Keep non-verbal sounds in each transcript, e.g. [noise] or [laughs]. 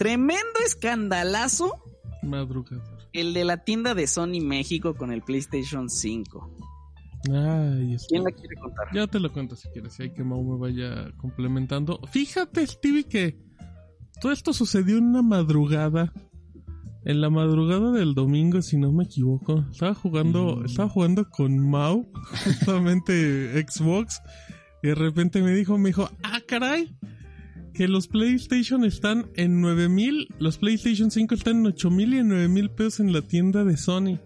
Tremendo escandalazo. Madrugador. El de la tienda de Sony México con el PlayStation 5. Ay, ¿Quién la quiere contar? Ya te lo cuento si quieres, si hay que Mau me vaya complementando. Fíjate, Stevie, que todo esto sucedió en una madrugada. En la madrugada del domingo, si no me equivoco. Estaba jugando, Mm. estaba jugando con Mau, [laughs] justamente Xbox. Y de repente me dijo, me dijo, ah, caray, que los PlayStation están en 9000, los PlayStation 5 están en 8000 y en 9000 pesos en la tienda de Sony.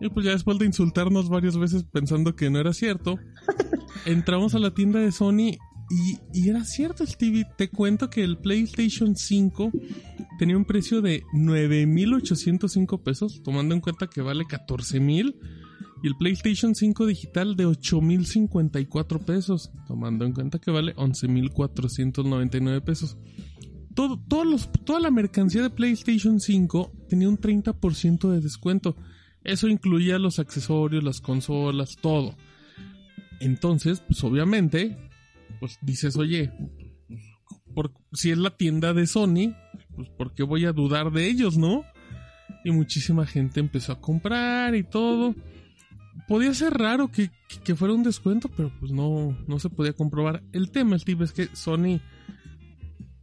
Y pues ya después de insultarnos varias veces pensando que no era cierto, [laughs] entramos a la tienda de Sony y, y era cierto, Stevie. Te cuento que el PlayStation 5 tenía un precio de 9.805 pesos, tomando en cuenta que vale 14.000. Y el PlayStation 5 digital de 8.054 pesos, tomando en cuenta que vale 11.499 pesos. Todo, todos los, toda la mercancía de PlayStation 5 tenía un 30% de descuento. Eso incluía los accesorios, las consolas, todo. Entonces, pues obviamente, pues dices, oye, si es la tienda de Sony, pues ¿por qué voy a dudar de ellos, no? Y muchísima gente empezó a comprar y todo. Podía ser raro que, que- fuera un descuento, pero pues no, no se podía comprobar. El tema, Steve, es que Sony,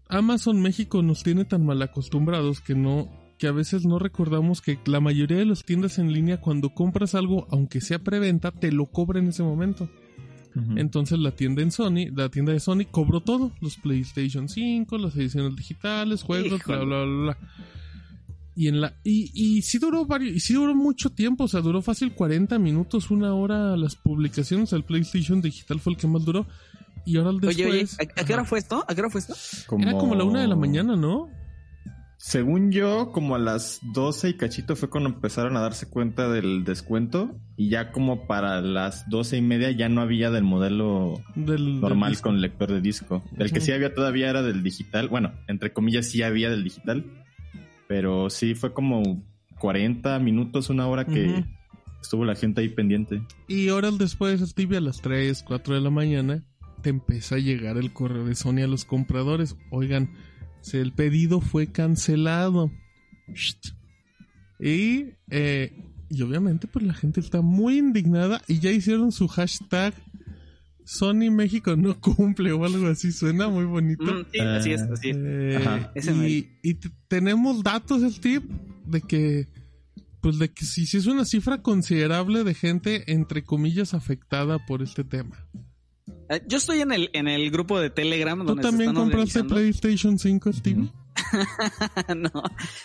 Amazon México nos tiene tan mal acostumbrados que no, que a veces no recordamos que la mayoría de las tiendas en línea cuando compras algo, aunque sea preventa, te lo cobra en ese momento. Entonces la tienda en Sony, la tienda de Sony cobró todo, los PlayStation 5, las ediciones digitales, juegos, bla Híjole. bla bla. bla. Y en la y, y sí duró varios, y sí duró mucho tiempo, o sea, duró fácil 40 minutos, una hora las publicaciones, el PlayStation digital fue el que más duró. Y ahora el después Oye, oye, ¿a, a qué hora fue esto? ¿A qué hora fue esto? Era como la una de la mañana, ¿no? Según yo, como a las 12 y cachito fue cuando empezaron a darse cuenta del descuento. Y ya como para las 12 y media ya no había del modelo Del, normal del con lector de disco. El que sí había todavía era del digital. Bueno, entre comillas sí había del digital. Pero sí fue como 40 minutos, una hora que estuvo la gente ahí pendiente. Y horas después, Stevie, a las 3, 4 de la mañana, te empieza a llegar el correo de Sony a los compradores. Oigan, el pedido fue cancelado. Y, eh, y obviamente, pues la gente está muy indignada y ya hicieron su hashtag Sony México no [laughs] cumple o algo así. Suena muy bonito. Mm, sí, así es, así es. Eh, Ajá. Ese y y tenemos datos, Steve, de que, pues de que si, si es una cifra considerable de gente, entre comillas, afectada por este tema. Eh, Yo estoy en el, en el grupo de Telegram ¿Tú donde se también están compraste. PlayStation 5, Steve? [laughs] no.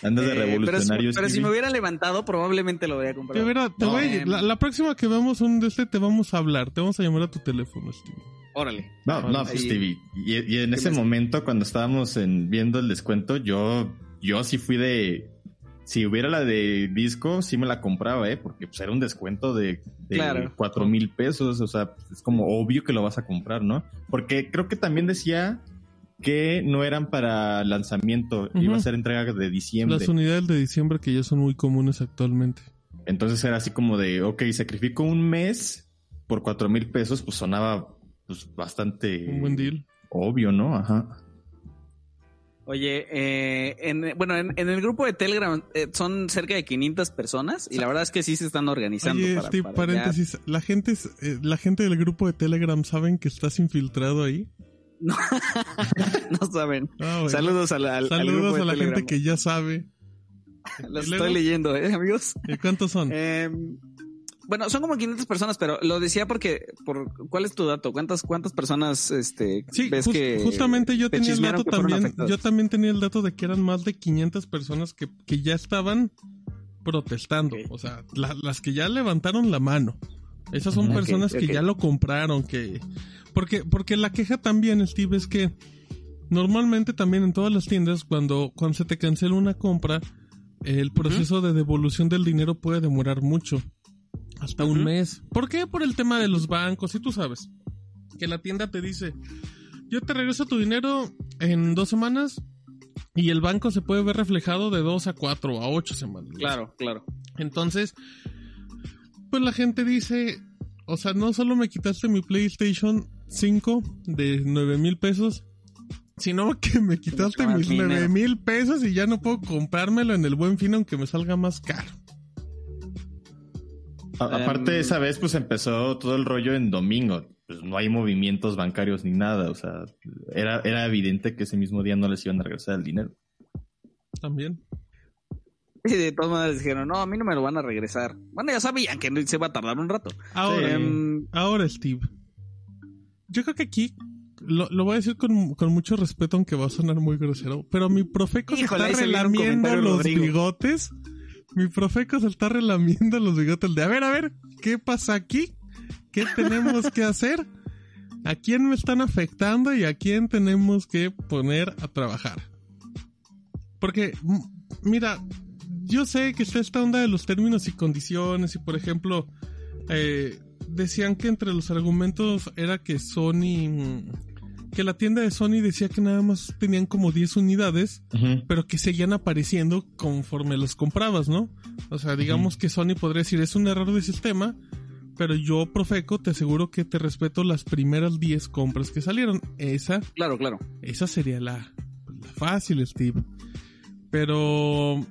Andas de Eh, revolucionario. Pero, si, pero si Stevie. me hubiera levantado, probablemente lo hubiera comprado. Te hubiera- te No, voy a- em. la, la próxima que veamos un de este te vamos a hablar, te vamos a llamar a tu teléfono, Steve. Órale. No, no, Ahí- pues Stevie. Y, y en ¿Qué ese momento, cuando estábamos en, viendo el descuento, yo, yo sí fui de. Si hubiera la de disco, sí me la compraba, ¿eh? Porque pues, era un descuento de, de Claro. cuatro mil pesos. O sea, es como obvio que lo vas a comprar, ¿no? Porque creo que también decía que no eran para lanzamiento, iba a ser entrega de diciembre. Las unidades de diciembre que ya son muy comunes actualmente. Entonces era así como de, ok, sacrifico un mes por cuatro mil pesos, pues sonaba pues bastante Un buen deal. obvio, ¿no? Ajá. Oye, eh, en, bueno, en, en el grupo de Telegram eh, son cerca de 500 personas y la verdad es que sí se están organizando. Oye, para, para paréntesis, la gente, es- eh, la gente del grupo de Telegram saben que estás infiltrado ahí. [laughs] no saben. Ah, bueno. Saludos al, al- al grupo Saludos de a la Telegram. gente que ya sabe. [laughs] Los estoy leyendo, ¿eh, amigos? [laughs] ¿Y ¿Cuántos son? Eh, bueno, son como 500 personas, pero lo decía porque, por, ¿cuál es tu dato? ¿Cuántas, cuántas personas, este, Sí, ves que justamente yo te tenía el dato también. Yo también tenía el dato de que eran más de 500 personas que, que ya estaban protestando. O sea, la- las que ya levantaron la mano. Esas son personas que ya lo compraron, que... Porque, porque la queja también, Steve, es que normalmente también en todas las tiendas, cuando, cuando se te cancela una compra, el proceso de devolución del dinero puede demorar mucho. Hasta un mes. ¿Por qué? Por el tema de los bancos, y tú sabes. Que la tienda te dice, yo te regreso tu dinero en dos semanas y el banco se puede ver reflejado de dos a cuatro a ocho semanas. Claro, claro. Entonces, pues la gente dice, o sea, no solo me quitaste mi PlayStation 5 de nueve mil pesos, Sino [laughs] que me quitaste mis dinero. nueve mil pesos y ya no puedo comprármelo en el buen fin aunque me salga más caro. A- aparte, Em, esa vez pues empezó todo el rollo en domingo. Pues no hay movimientos bancarios ni nada. O sea, era, era evidente que ese mismo día no les iban a regresar el dinero. También. Y de todas maneras dijeron, no, a mí no me lo van a regresar. Bueno, ya sabían que se va a tardar un rato. Ahora, Sí. Em, ahora, Steve. Yo creo que aquí lo, lo voy a decir con, con mucho respeto, aunque va a sonar muy grosero. Pero mi profeco se está relamiendo los Rodrigo. bigotes. Mi profeco se está relamiendo los bigotes de a ver, a ver, ¿qué pasa aquí? ¿Qué tenemos que hacer? ¿A quién me están afectando y a quién tenemos que poner a trabajar? Porque, mira, yo sé que está esta onda de los términos y condiciones y, por ejemplo, eh, decían que entre los argumentos era que Sony, que la tienda de Sony decía que nada más tenían como 10 unidades, pero que seguían apareciendo conforme los comprabas, ¿no? O sea, digamos que Sony podría decir, es un error de sistema, pero yo, Profeco, te aseguro que te respeto las primeras 10 compras que salieron. Esa, claro, claro. esa sería la, la fácil, Steve. Pero,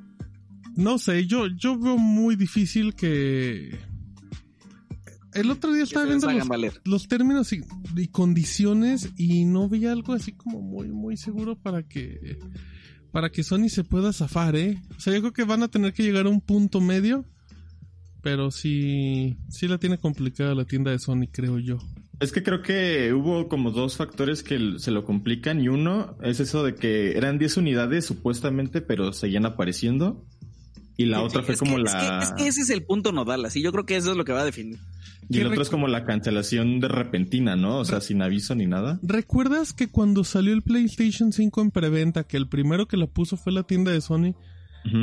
no sé, yo, yo veo muy difícil que... El otro día estaba viendo los, términos y, y condiciones y no veía algo así como muy muy seguro para que para que Sony se pueda zafar, ¿eh? O sea, yo creo que van a tener que llegar a un punto medio, pero sí sí la tiene complicada la tienda de Sony, creo yo. Es que creo que hubo como dos factores que se lo complican y uno es eso de que eran 10 unidades supuestamente, pero seguían apareciendo. Y la Sí, otra sí, fue como que- la... Es que, es que ese es el punto nodal, así yo creo que eso es lo que va a definir. Y el ¿Qué otro es como la cancelación de repentina, ¿no? O sea, sin aviso ni nada. ¿Recuerdas que cuando salió el PlayStation 5 en preventa, que el primero que la puso fue la tienda de Sony,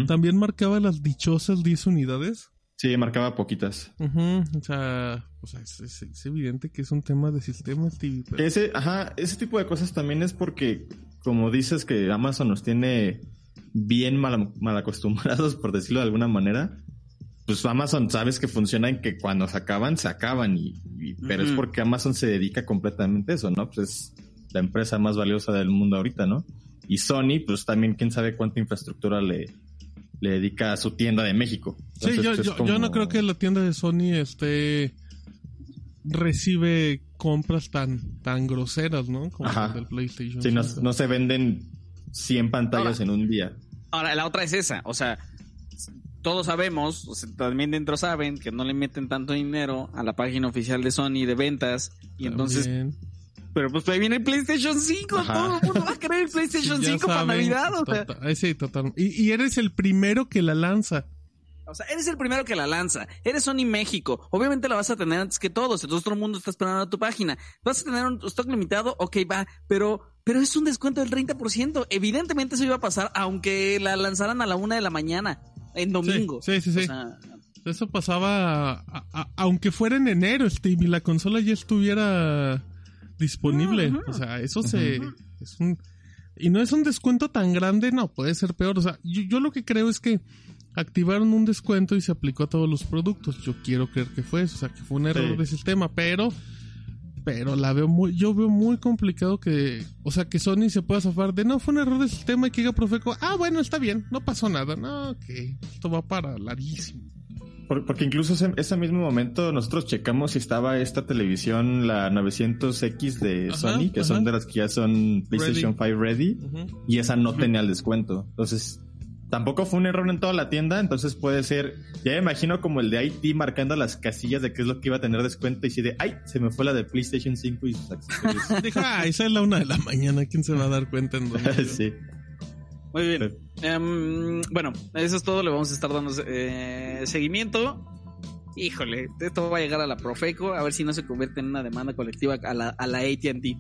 también marcaba las dichosas 10 unidades? Sí, marcaba poquitas. O sea, o sea es, es- es evidente que es un tema de sistemas, pero- Ese, ajá, ese tipo de cosas también es porque, como dices que Amazon nos tiene bien mal, mal acostumbrados, por decirlo de alguna manera, pues Amazon sabes que funciona en que cuando se acaban, se acaban, y, y- pero es porque Amazon se dedica completamente a eso, ¿no? Pues es la empresa más valiosa del mundo ahorita, ¿no? Y Sony, pues también quién sabe cuánta infraestructura le, le dedica a su tienda de México. Sí, yo, pues, es yo, yo no creo que la tienda de Sony este recibe compras tan tan groseras, ¿no? Como Ajá. del PlayStation. Sí, no, 5. no se venden 100 pantallas Ahora. en un día. Ahora, la otra es esa, o sea, todos sabemos, o sea, también dentro saben que no le meten tanto dinero a la página oficial de Sony de ventas y entonces, pero pues ahí viene el PlayStation 5, Ajá. todo el mundo va a querer el PlayStation Sí, ya 5 para Navidad, o sea, tota- eh, sí, total. Y, y eres el primero que la lanza. O sea, eres el primero que la lanza, eres Sony México, obviamente la vas a tener antes que todos, entonces todo el mundo está esperando a tu página, vas a tener un stock limitado, ok, va, pero, pero es un descuento del 30%, evidentemente eso iba a pasar aunque la lanzaran a la una de la mañana, en domingo. Sí, sí, sí. O sea, Eso pasaba, a- a- aunque fuera en enero, Steve, y la consola ya estuviera disponible. O sea, eso se... Es un, y no es un descuento tan grande, no, puede ser peor. O sea, yo, yo lo que creo es que activaron un descuento y se aplicó a todos los productos. Yo quiero creer que fue eso, o sea, que fue un error Sí. de sistema, pero... Pero la veo muy, yo veo muy complicado que, o sea, que Sony se pueda zafar de no, fue un error de sistema y que diga Profeco, ah, bueno, está bien, no pasó nada, no, que esto va para larguísimo. Por- porque incluso ese, ese mismo momento nosotros checamos si estaba esta televisión, la 900X de Ajá, Sony, que ajá. son de las que ya son PlayStation 5 ready, y esa no tenía el descuento. Entonces, tampoco fue un error en toda la tienda, entonces puede ser, ya me imagino como el de IT marcando las casillas de qué es lo que iba a tener descuento y si de, ay, se me fue la de PlayStation 5 y sus accesorios. [laughs] Dijo, ah, esa es la una de la mañana, ¿quién se va a dar cuenta en dónde? [laughs] sí. Muy bien. Em, bueno, eso es todo. Le vamos a estar dando eh, seguimiento. Híjole, esto va a llegar a la Profeco. A ver si no se convierte en una demanda colectiva a la, a la ATT.